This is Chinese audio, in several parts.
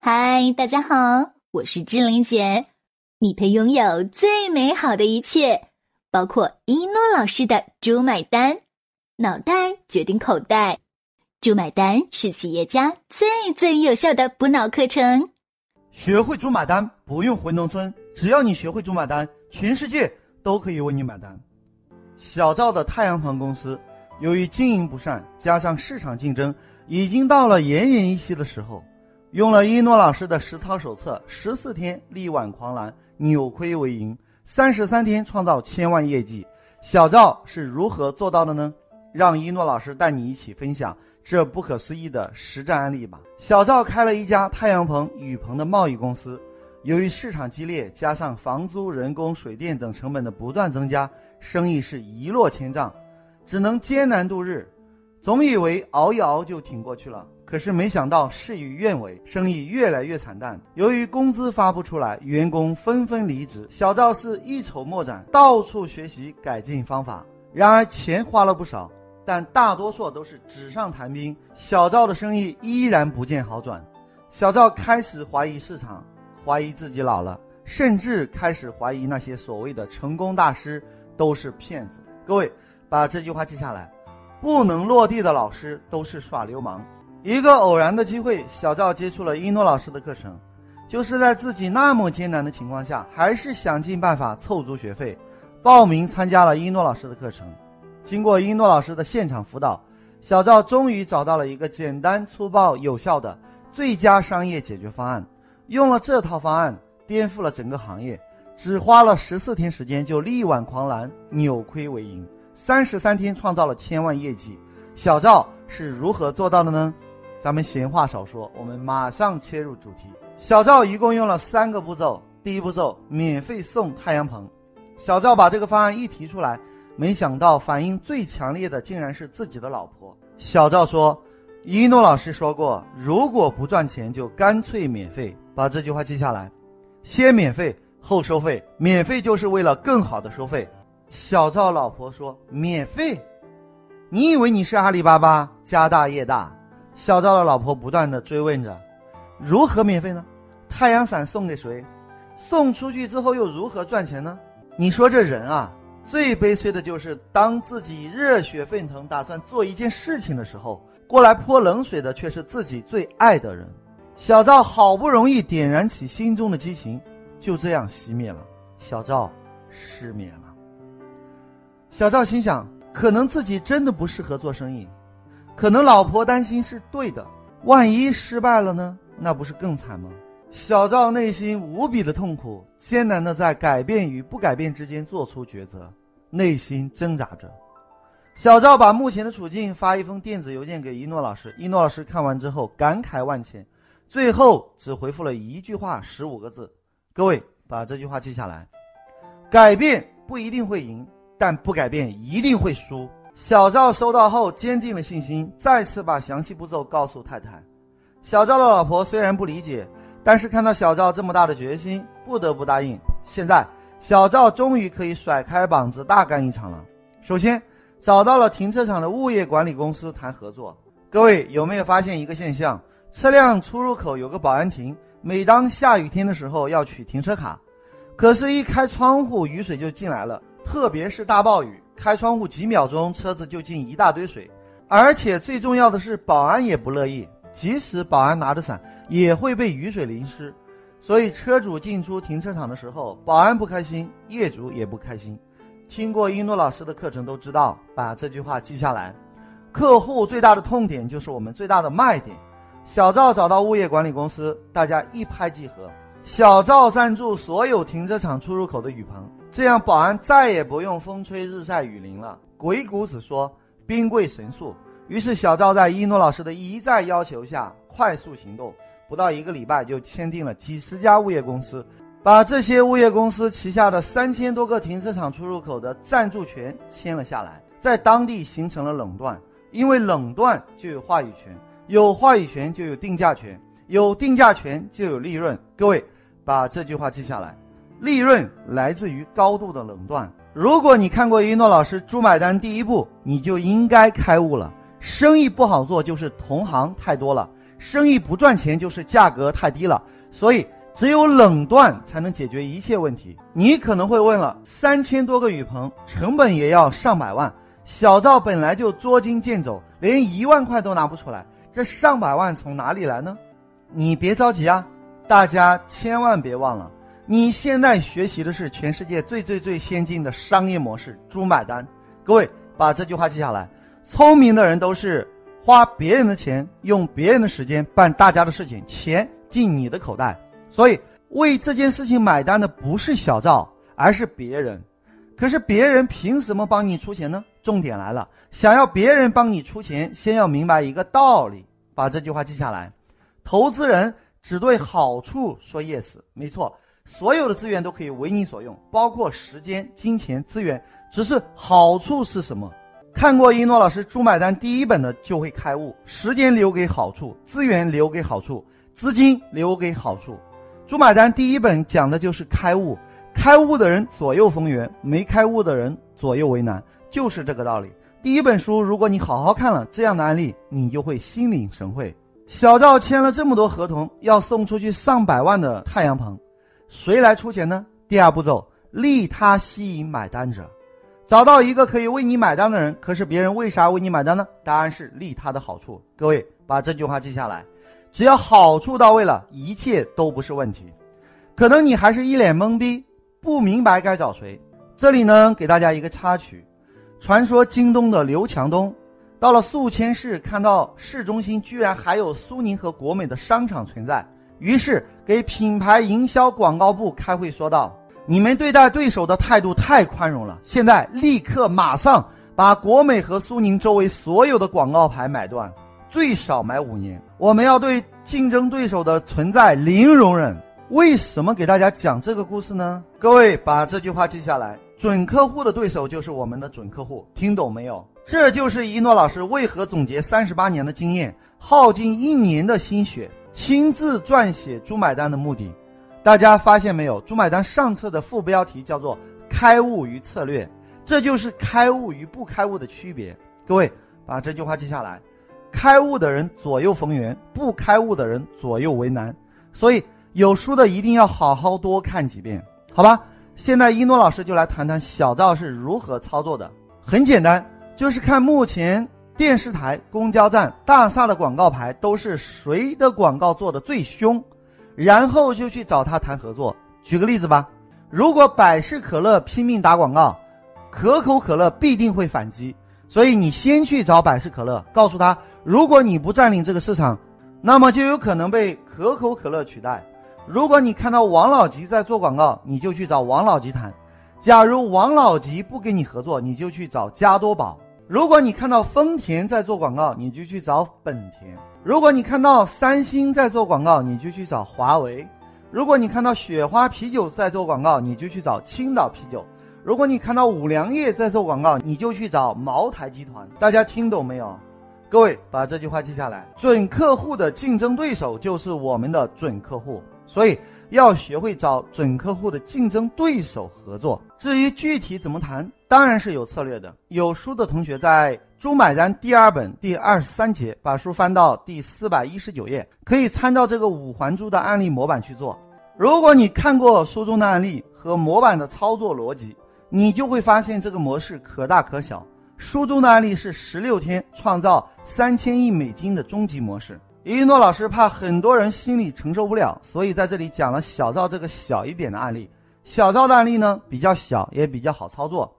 嗨，大家好，我是志玲姐。你配拥有最美好的一切，包括一诺老师的“猪买单”，脑袋决定口袋，“猪买单”是企业家最最有效的补脑课程。学会“猪买单”，不用回农村，只要你学会“猪买单”，全世界都可以为你买单。小赵的太阳棚公司，由于经营不善，加上市场竞争，已经到了奄奄一息的时候。用了一诺老师的实操手册，十四天力挽狂澜，扭亏为盈，三十三天创造千万业绩。小赵是如何做到的呢？让一诺老师带你一起分享这不可思议的实战案例吧。小赵开了一家太阳棚、雨棚的贸易公司，由于市场激烈，加上房租、人工、水电等成本的不断增加，生意是一落千丈，只能艰难度日。总以为熬一熬就挺过去了。可是没想到事与愿违，生意越来越惨淡。由于工资发不出来，员工纷纷离职。小赵是一筹莫展，到处学习改进方法。然而钱花了不少，但大多数都是纸上谈兵。小赵的生意依然不见好转。小赵开始怀疑市场，怀疑自己老了，甚至开始怀疑那些所谓的成功大师都是骗子。各位把这句话记下来：不能落地的老师都是耍流氓。一个偶然的机会，小赵接触了一诺老师的课程，就是在自己那么艰难的情况下，还是想尽办法凑足学费，报名参加了一诺老师的课程。经过一诺老师的现场辅导，小赵终于找到了一个简单粗暴有效的最佳商业解决方案。用了这套方案，颠覆了整个行业，只花了十四天时间就力挽狂澜，扭亏为盈，三十三天创造了千万业绩。小赵是如何做到的呢？咱们闲话少说，我们马上切入主题。小赵一共用了三个步骤。第一步骤，免费送太阳棚。小赵把这个方案一提出来，没想到反应最强烈的竟然是自己的老婆。小赵说：“一诺老师说过，如果不赚钱，就干脆免费。把这句话记下来，先免费后收费，免费就是为了更好的收费。”小赵老婆说：“免费？你以为你是阿里巴巴，家大业大？”小赵的老婆不断的追问着：“如何免费呢？太阳伞送给谁？送出去之后又如何赚钱呢？”你说这人啊，最悲催的就是当自己热血沸腾，打算做一件事情的时候，过来泼冷水的却是自己最爱的人。小赵好不容易点燃起心中的激情，就这样熄灭了。小赵失眠了。小赵心想，可能自己真的不适合做生意。可能老婆担心是对的，万一失败了呢？那不是更惨吗？小赵内心无比的痛苦，艰难的在改变与不改变之间做出抉择，内心挣扎着。小赵把目前的处境发一封电子邮件给一诺老师，一诺老师看完之后感慨万千，最后只回复了一句话，十五个字。各位把这句话记下来：改变不一定会赢，但不改变一定会输。小赵收到后坚定了信心，再次把详细步骤告诉太太。小赵的老婆虽然不理解，但是看到小赵这么大的决心，不得不答应。现在，小赵终于可以甩开膀子大干一场了。首先，找到了停车场的物业管理公司谈合作。各位有没有发现一个现象？车辆出入口有个保安亭，每当下雨天的时候要取停车卡，可是，一开窗户，雨水就进来了，特别是大暴雨。开窗户几秒钟，车子就进一大堆水，而且最重要的是，保安也不乐意。即使保安拿着伞，也会被雨水淋湿。所以车主进出停车场的时候，保安不开心，业主也不开心。听过一诺老师的课程都知道，把这句话记下来。客户最大的痛点就是我们最大的卖点。小赵找到物业管理公司，大家一拍即合。小赵赞助所有停车场出入口的雨棚。这样，保安再也不用风吹日晒雨淋了。鬼谷子说：“兵贵神速。”于是，小赵在一诺老师的一再要求下，快速行动，不到一个礼拜就签订了几十家物业公司，把这些物业公司旗下的三千多个停车场出入口的赞助权签了下来，在当地形成了垄断。因为垄断就有话语权，有话语权就有定价权，有定价权就有利润。各位，把这句话记下来。利润来自于高度的垄断。如果你看过一诺老师《猪买单》第一步，你就应该开悟了。生意不好做，就是同行太多了；生意不赚钱就是价格太低了，所以只有垄断才能解决一切问题。你可能会问了，三千多个雨棚，成本也要上百万，小赵本来就捉襟见肘，连一万块都拿不出来，这上百万从哪里来呢？你别着急啊，大家千万别忘了，你现在学习的是全世界最最最先进的商业模式——猪买单。各位把这句话记下来：聪明的人都是花别人的钱，用别人的时间办大家的事情，钱进你的口袋。所以为这件事情买单的不是小赵，而是别人。可是别人凭什么帮你出钱呢？重点来了，想要别人帮你出钱，先要明白一个道理，把这句话记下来。投资人只对好处说 yes，没错，所有的资源都可以为你所用，包括时间、金钱、资源，只是好处是什么？看过一诺老师《猪买单》第一本的就会开悟：时间留给好处，资源留给好处，资金留给好处。《猪买单》第一本讲的就是开悟，开悟的人左右逢源，没开悟的人左右为难，就是这个道理。第一本书，如果你好好看了这样的案例，你就会心领神会。小赵签了这么多合同，要送出去上百万的太阳棚，谁来出钱呢？第二步骤，利他吸引买单者，找到一个可以为你买单的人。可是别人为啥为你买单呢？答案是利他的好处。各位把这句话记下来，只要好处到位了，一切都不是问题。可能你还是一脸懵逼，不明白该找谁。这里呢，给大家一个插曲：传说京东的刘强东。到了宿迁市，看到市中心居然还有苏宁和国美的商场存在，于是给品牌营销广告部开会说道：“你们对待对手的态度太宽容了，现在立刻马上把国美和苏宁周围所有的广告牌买断，最少买五年。我们要对竞争对手的存在零容忍。”为什么给大家讲这个故事呢？各位把这句话记下来：准客户的对手就是我们的准客户，听懂没有？这就是一诺老师为何总结三十八年的经验，耗尽一年的心血，亲自撰写《猪买单》的目的。大家发现没有？《猪买单》上册的副标题叫做“开悟与策略”，这就是开悟与不开悟的区别。各位把这句话记下来：开悟的人左右逢源，不开悟的人左右为难。所以有书的一定要好好多看几遍，好吧？现在一诺老师就来谈谈小赵是如何操作的。很简单。就是看目前电视台、公交站、大厦的广告牌都是谁的广告做的最凶，然后就去找他谈合作。举个例子吧，如果百事可乐拼命打广告，可口可乐必定会反击，所以你先去找百事可乐，告诉他，如果你不占领这个市场，那么就有可能被可口可乐取代。如果你看到王老吉在做广告，你就去找王老吉谈。假如王老吉不跟你合作，你就去找加多宝。如果你看到丰田在做广告，你就去找本田；如果你看到三星在做广告，你就去找华为；如果你看到雪花啤酒在做广告，你就去找青岛啤酒；如果你看到五粮液在做广告，你就去找茅台集团。大家听懂没有？各位把这句话记下来：准客户的竞争对手就是我们的准客户，所以要学会找准客户的竞争对手合作。至于具体怎么谈？当然是有策略的。有书的同学在《猪买单》第二本第二十三节，把书翻到第四百一十九页，可以参照这个五环猪的案例模板去做。如果你看过书中的案例和模板的操作逻辑，你就会发现这个模式可大可小。书中的案例是十六天创造三千亿美金的终极模式。一诺老师怕很多人心里承受不了，所以在这里讲了小赵这个小一点的案例。小赵的案例呢比较小，也比较好操作。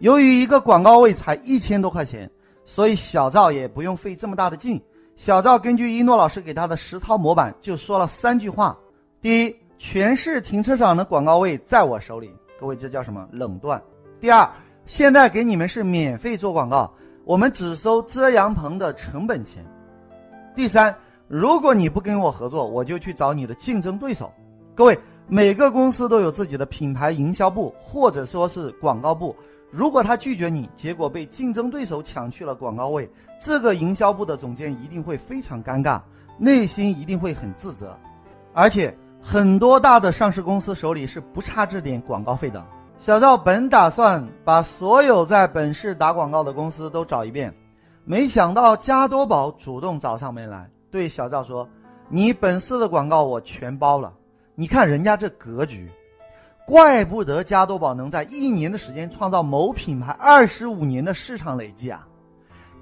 由于一个广告位才一千多块钱，所以小赵也不用费这么大的劲。小赵根据一诺老师给他的实操模板，就说了三句话：第一，全市停车场的广告位在我手里，各位这叫什么冷断；第二，现在给你们是免费做广告，我们只收遮阳棚的成本钱；第三，如果你不跟我合作，我就去找你的竞争对手。各位，每个公司都有自己的品牌营销部，或者说是广告部。如果他拒绝你，结果被竞争对手抢去了广告位，这个营销部的总监一定会非常尴尬，内心一定会很自责。而且很多大的上市公司手里是不差这点广告费的。小赵本打算把所有在本市打广告的公司都找一遍，没想到加多宝主动找上门来。对小赵说：“你本次的广告我全包了。你看人家这格局，怪不得加多宝能在一年的时间创造某品牌二十五年的市场累计啊！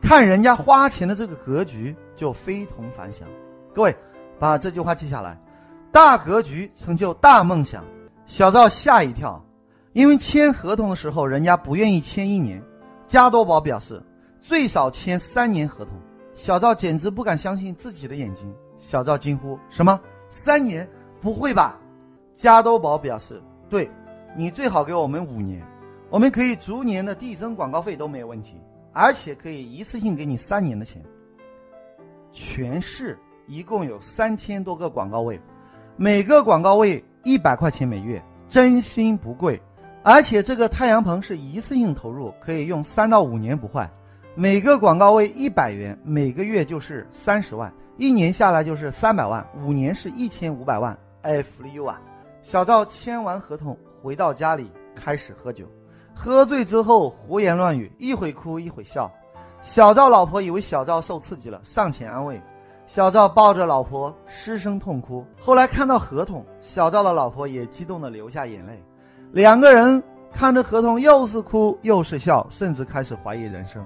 看人家花钱的这个格局就非同凡响。各位，把这句话记下来：大格局成就大梦想。”小赵吓一跳，因为签合同的时候人家不愿意签一年，加多宝表示最少签三年合同。小赵简直不敢相信自己的眼睛。小赵惊呼：“什么？三年？不会吧？”加多宝表示：“对，你最好给我们五年，我们可以逐年的递增广告费都没有问题，而且可以一次性给你三年的钱。全市一共有三千多个广告位，每个广告位。”一百块钱每月，真心不贵，而且这个太阳棚是一次性投入，可以用三到五年不坏。每个广告位一百元，每个月就是三十万，一年下来就是三百万，五年是一千五百万。哎，福利优啊！小赵签完合同，回到家里开始喝酒，喝醉之后胡言乱语，一会哭一会笑。小赵老婆以为小赵受刺激了，上前安慰。小赵抱着老婆失声痛哭。后来看到合同，小赵的老婆也激动的流下眼泪。两个人看着合同，又是哭又是笑，甚至开始怀疑人生。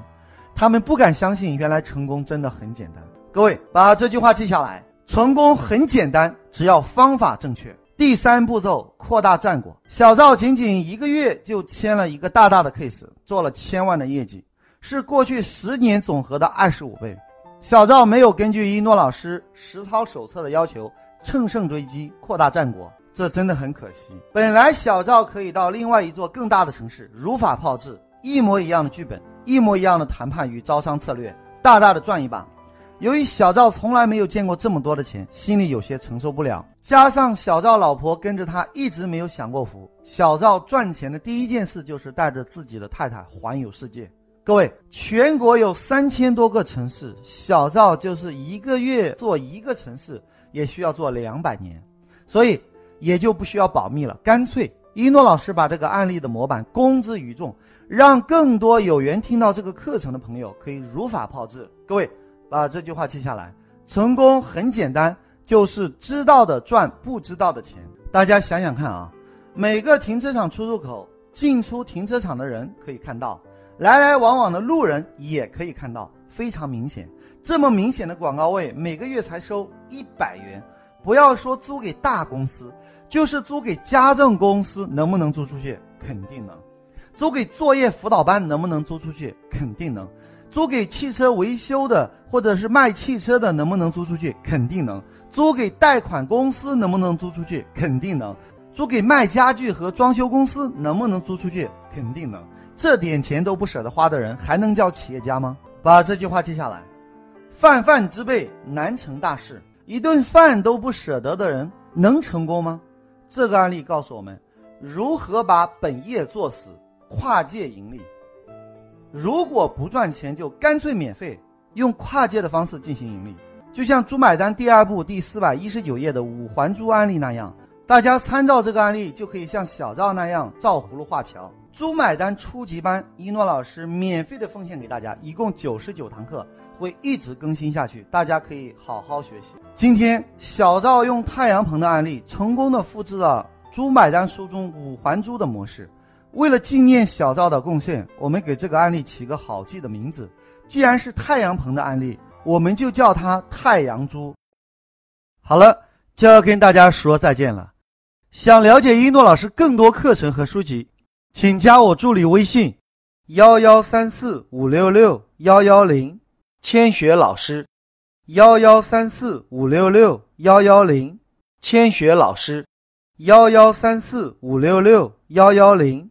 他们不敢相信，原来成功真的很简单。各位把这句话记下来：成功很简单，只要方法正确。第三步骤，扩大战果。小赵仅仅一个月就签了一个大大的 case，做了千万的业绩，是过去十年总和的二十五倍。小赵没有根据一诺老师实操手册的要求乘胜追击扩大战果，这真的很可惜。本来小赵可以到另外一座更大的城市如法炮制，一模一样的剧本，一模一样的谈判与招商策略，大大的赚一把。由于小赵从来没有见过这么多的钱，心里有些承受不了。加上小赵老婆跟着他一直没有享过福，小赵赚钱的第一件事就是带着自己的太太环游世界。各位，全国有三千多个城市，小赵就是一个月做一个城市，也需要做两百年，所以也就不需要保密了。干脆一诺老师把这个案例的模板公之于众，让更多有缘听到这个课程的朋友可以如法炮制。各位，把这句话记下来：成功很简单，就是知道的赚不知道的钱。大家想想看啊，每个停车场出入口进出停车场的人可以看到。来来往往的路人也可以看到，非常明显。这么明显的广告位，每个月才收一百元。不要说租给大公司，就是租给家政公司，能不能租出去？肯定能。租给作业辅导班，能不能租出去？肯定能。租给汽车维修的，或者是卖汽车的，能不能租出去？肯定能。租给贷款公司，能不能租出去？肯定能。租给卖家具和装修公司，能不能租出去？肯定能。这点钱都不舍得花的人，还能叫企业家吗？把这句话记下来：泛泛之辈难成大事。一顿饭都不舍得的人，能成功吗？这个案例告诉我们，如何把本业做死，跨界盈利。如果不赚钱，就干脆免费，用跨界的方式进行盈利。就像猪买单第二部第四百一十九页的五环猪案例那样，大家参照这个案例，就可以像小赵那样照葫芦画瓢。猪买单初级班，一诺老师免费的奉献给大家，一共九十九堂课，会一直更新下去，大家可以好好学习。今天小赵用太阳棚的案例，成功的复制了猪买单书中五环猪的模式。为了纪念小赵的贡献，我们给这个案例起个好记的名字。既然是太阳棚的案例，我们就叫它太阳猪。好了，就要跟大家说再见了。想了解一诺老师更多课程和书籍。请加我助理微信：幺幺三四五六六幺幺零，千雪老师。幺幺三四五六六幺幺零，千雪老师。幺幺三四五六六幺幺零，